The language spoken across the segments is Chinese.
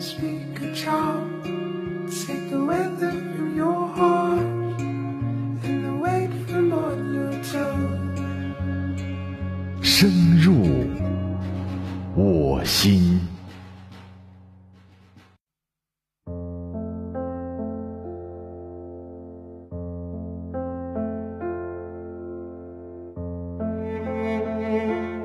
speak a child. Take the weather from your heart and the weight from on your tongue. 深入我心。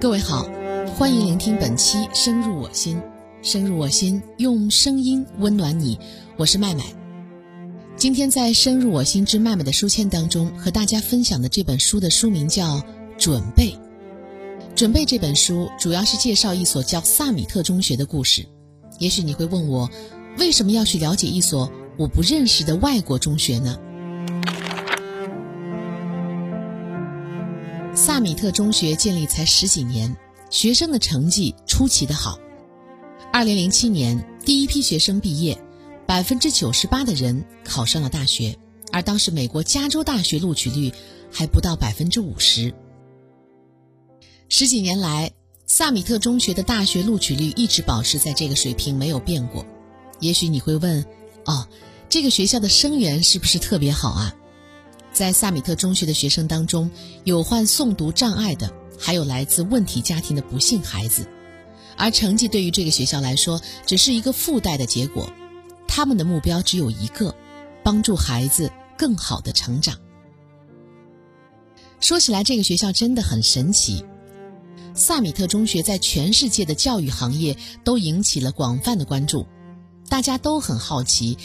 各位好，欢迎聆听本期《深入我心》，深入我心，用声音温暖你。我是麦麦。今天在《深入我心之麦麦的书签》当中，和大家分享的这本书的书名叫《准备》。准备这本书主要是介绍一所叫萨米特中学的故事。也许你会问我，为什么要去了解一所我不认识的外国中学呢？萨米特中学建立才十几年，学生的成绩出奇的好。二零零七年，第一批学生毕业，百分之九十八的人考上了大学，而当时美国加州大学录取率还不到百分之五十。十几年来，萨米特中学的大学录取率一直保持在这个水平，没有变过。也许你会问，哦，这个学校的生源是不是特别好啊？在萨米特中学的学生当中，有患诵读障碍的，还有来自问题家庭的不幸孩子。而成绩对于这个学校来说，只是一个附带的结果。他们的目标只有一个：帮助孩子更好的成长。说起来，这个学校真的很神奇。萨米特中学在全世界的教育行业都引起了广泛的关注，大家都很好奇，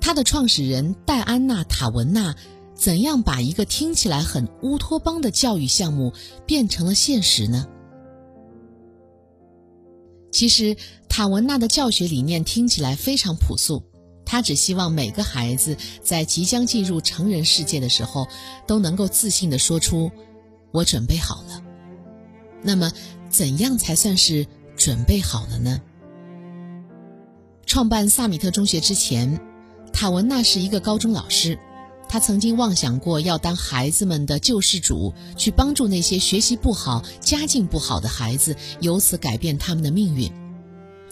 它的创始人戴安娜·塔文纳怎样把一个听起来很乌托邦的教育项目变成了现实呢？其实，塔文纳的教学理念听起来非常朴素，他只希望每个孩子在即将进入成人世界的时候，都能够自信地说出：“我准备好了。”那么，怎样才算是准备好了呢？创办萨米特中学之前，塔文纳是一个高中老师。他曾经妄想过要当孩子们的救世主，去帮助那些学习不好、家境不好的孩子，由此改变他们的命运。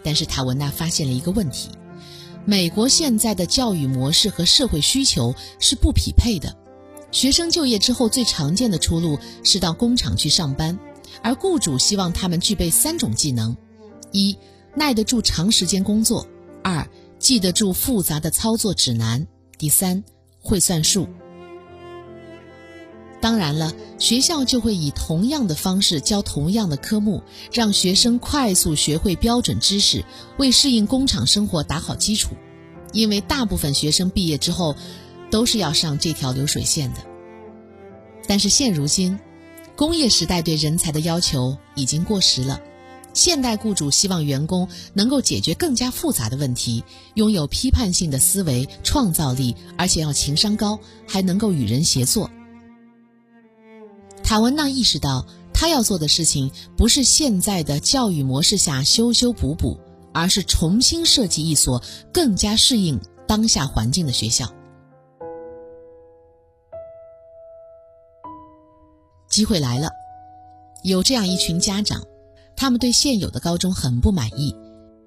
但是塔文纳发现了一个问题：美国现在的教育模式和社会需求是不匹配的。学生就业之后最常见的出路是到工厂去上班。而雇主希望他们具备三种技能：一、耐得住长时间工作；二、记得住复杂的操作指南；第三，会算数。当然了，学校就会以同样的方式教同样的科目，让学生快速学会标准知识，为适应工厂生活打好基础。因为大部分学生毕业之后，都是要上这条流水线的。但是现如今，工业时代对人才的要求已经过时了，现代雇主希望员工能够解决更加复杂的问题，拥有批判性的思维、创造力，而且要情商高，还能够与人协作。塔文纳意识到，他要做的事情不是现在的教育模式下修修补补，而是重新设计一所更加适应当下环境的学校。机会来了，有这样一群家长，他们对现有的高中很不满意，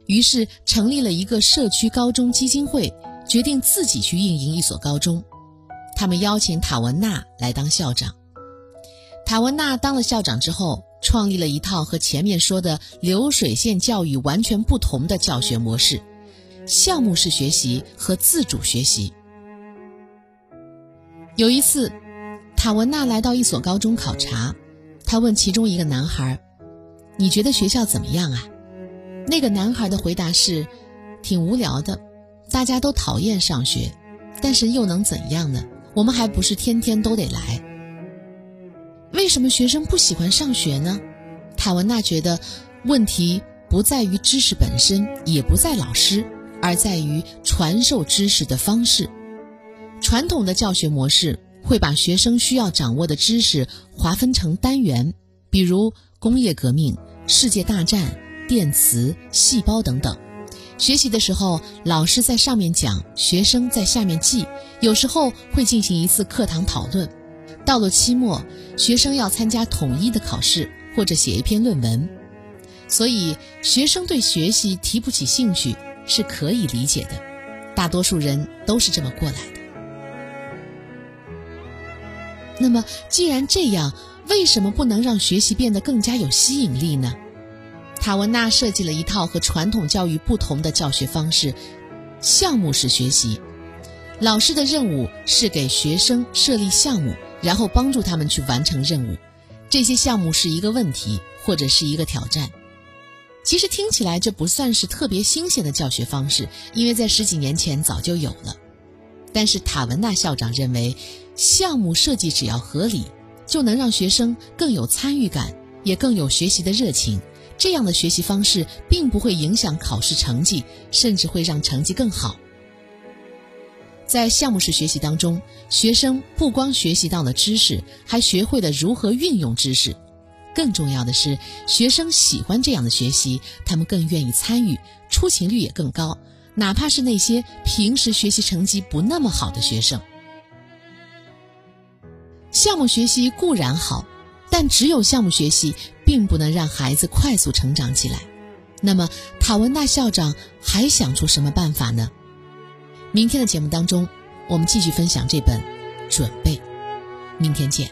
于是成立了一个社区高中基金会，决定自己去运营一所高中。他们邀请塔文纳来当校长。塔文纳当了校长之后，创立了一套和前面说的流水线教育完全不同的教学模式——项目式学习和自主学习。有一次。塔文纳来到一所高中考察，他问其中一个男孩：“你觉得学校怎么样啊？”那个男孩的回答是：“挺无聊的，大家都讨厌上学，但是又能怎样呢？我们还不是天天都得来。”为什么学生不喜欢上学呢？塔文纳觉得问题不在于知识本身，也不在老师，而在于传授知识的方式。传统的教学模式。会把学生需要掌握的知识划分成单元，比如工业革命、世界大战、电磁、细胞等等。学习的时候，老师在上面讲，学生在下面记。有时候会进行一次课堂讨论。到了期末，学生要参加统一的考试或者写一篇论文。所以，学生对学习提不起兴趣，是可以理解的，大多数人都是这么过来的。那么，既然这样，为什么不能让学习变得更加有吸引力呢？塔文纳设计了一套和传统教育不同的教学方式——项目式学习。老师的任务是给学生设立项目，然后帮助他们去完成任务。这些项目是一个问题，或者是一个挑战。其实听起来这不算是特别新鲜的教学方式，因为在十几年前早就有了。但是塔文纳校长认为，项目设计只要合理，就能让学生更有参与感，也更有学习的热情。这样的学习方式并不会影响考试成绩，甚至会让成绩更好。在项目式学习当中，学生不光学习到了知识，还学会了如何运用知识。更重要的是，学生喜欢这样的学习，他们更愿意参与，出勤率也更高。哪怕是那些平时学习成绩不那么好的学生，项目学习固然好，但只有项目学习并不能让孩子快速成长起来。那么，塔文纳校长还想出什么办法呢？明天的节目当中，我们继续分享这本《准备》。明天见。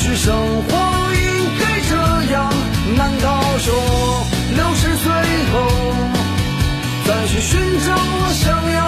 也许生活应该这样，难道说六十岁后再去寻找我想要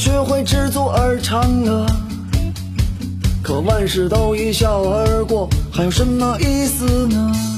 学会知足而长乐。可万事都一笑而过，还有什么意思呢？